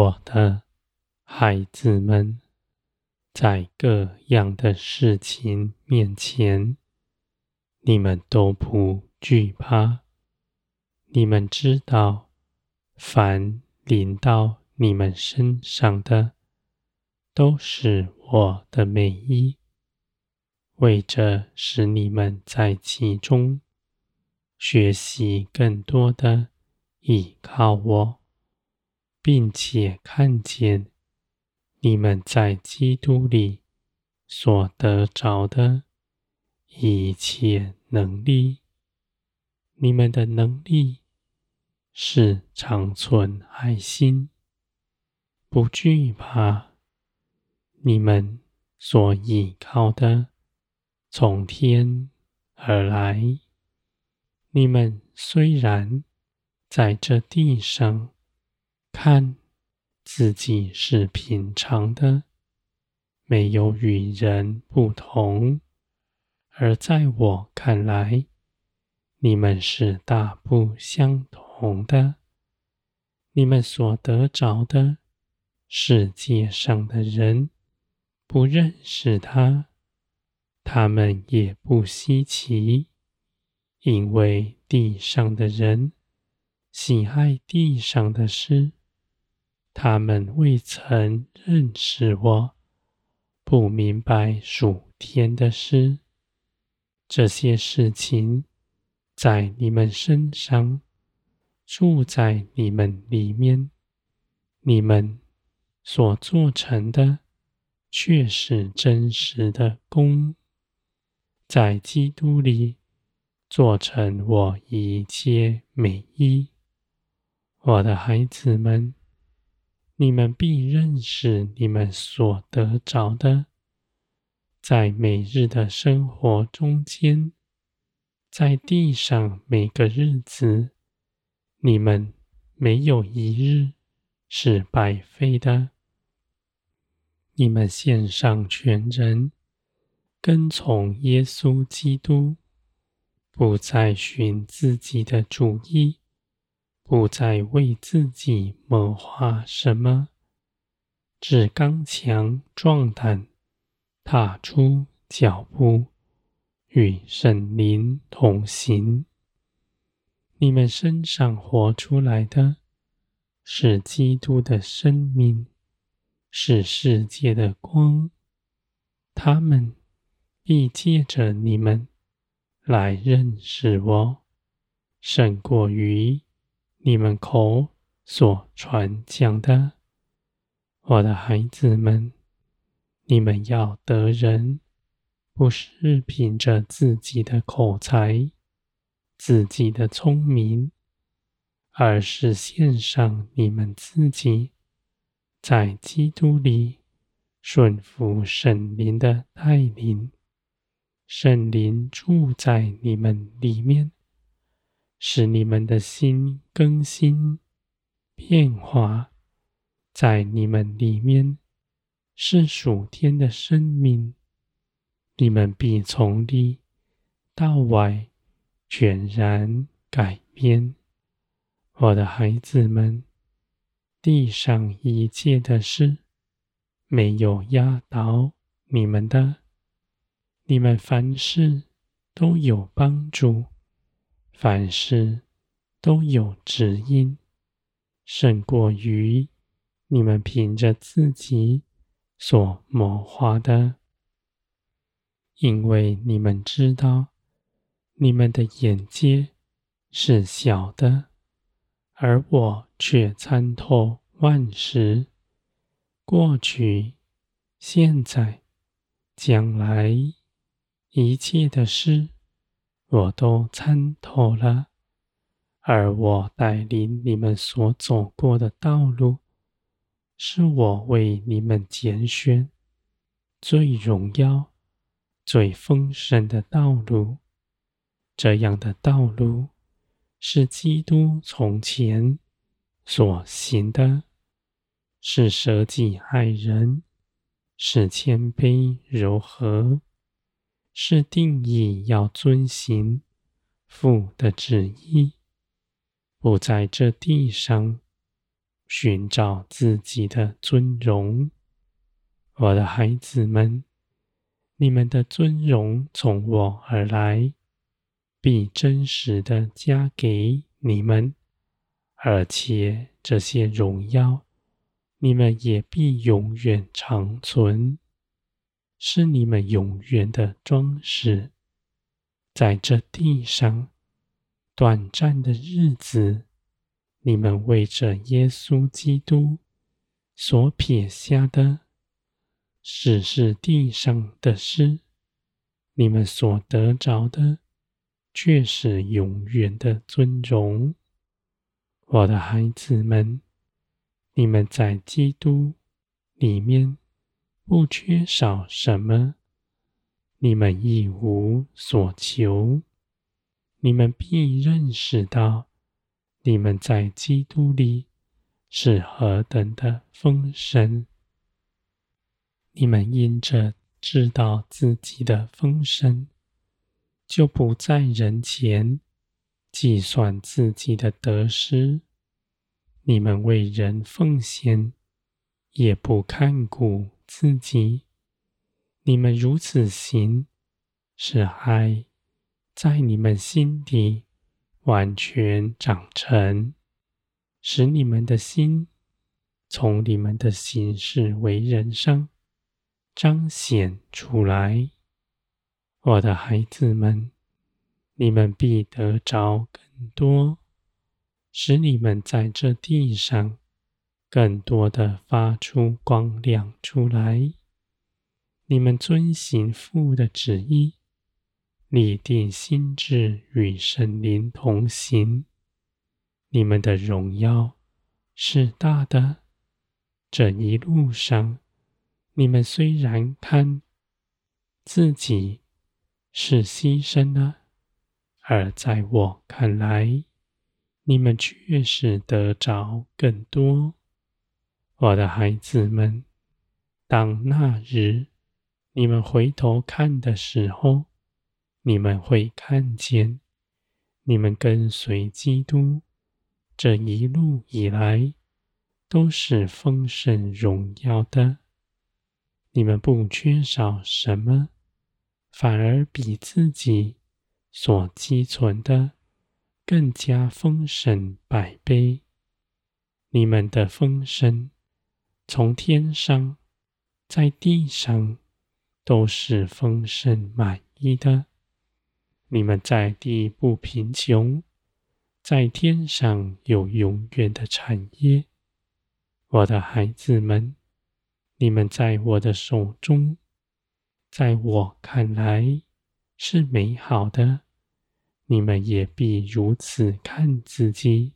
我的孩子们，在各样的事情面前，你们都不惧怕。你们知道，凡临到你们身上的，都是我的美意，为着使你们在其中学习更多的倚靠我，并且看见你们在基督里所得着的一切能力。你们的能力是长存爱心，不惧怕。你们所倚靠的从天而来。你们虽然在这地上看自己是平常的，没有与人不同，而在我看来，你们是大不相同的。你们所得着的世界上的人，不认识他，他们也不稀奇，因为地上的人喜爱地上的事，他们未曾认识我，不明白属天的事。这些事情在你们身上，住在你们里面，你们所做成的。却是真实的工，在基督里做成我一切美意。我的孩子们，你们必认识你们所得着的，在每日的生活中间，在地上每个日子，你们没有一日是白费的。你们献上全人，跟从耶稣基督，不再寻自己的主意，不再为自己谋划什么，只刚强壮胆，踏出脚步，与圣灵同行。你们身上活出来的，是基督的生命。是世界的光，他们必借着你们来认识我，胜过于你们口所传讲的。我的孩子们，你们要得人，不是凭着自己的口才、自己的聪明，而是献上你们自己。在基督里顺服圣灵的带领，圣灵住在你们里面，使你们的心更新变化，在你们里面是属天的生命，你们必从里到外全然改变，我的孩子们。地上一切的事，没有压倒你们的。你们凡事都有帮助，凡事都有指引，胜过于你们凭着自己所谋划的。因为你们知道，你们的眼界是小的。而我却参透万事，过去、现在、将来一切的事，我都参透了。而我带领你们所走过的道路，是我为你们拣选最荣耀、最丰盛的道路。这样的道路。是基督从前所行的，是舍己爱人，是谦卑柔和，是定义要遵行父的旨意，不在这地上寻找自己的尊荣。我的孩子们，你们的尊荣从我而来，必真实的加给你们，而且这些荣耀，你们也必永远长存，是你们永远的装饰。在这地上短暂的日子，你们为着耶稣基督所撇下的，只是地上的事；你们所得着的，却是永远的尊荣。我的孩子们，你们在基督里面不缺少什么。你们一无所求，你们必认识到，你们在基督里是何等的丰盛。你们因着知道自己的丰盛，就不在人前计算自己的得失。你们为人奉献，也不看顾自己。你们如此行，是爱在你们心底完全长成，使你们的心从你们的行事为人上彰显出来。我的孩子们，你们必得着更多，使你们在这地上更多的发出光亮出来。你们遵行父的旨意，立定心志与圣灵同行。你们的荣耀是大的。这一路上，你们虽然看自己是牺牲了，而在我看来，你们却是得着更多。我的孩子们，当那日。你们回头看的时候，你们会看见，你们跟随基督这一路以来都是丰盛荣耀的。你们不缺少什么，反而比自己所积存的更加丰盛百倍。你们的丰盛从天上，在地上。都是丰盛满意的。你们在地不贫穷，在天上有永远的产业。我的孩子们，你们在我的手中，在我看来是美好的。你们也必如此看自己。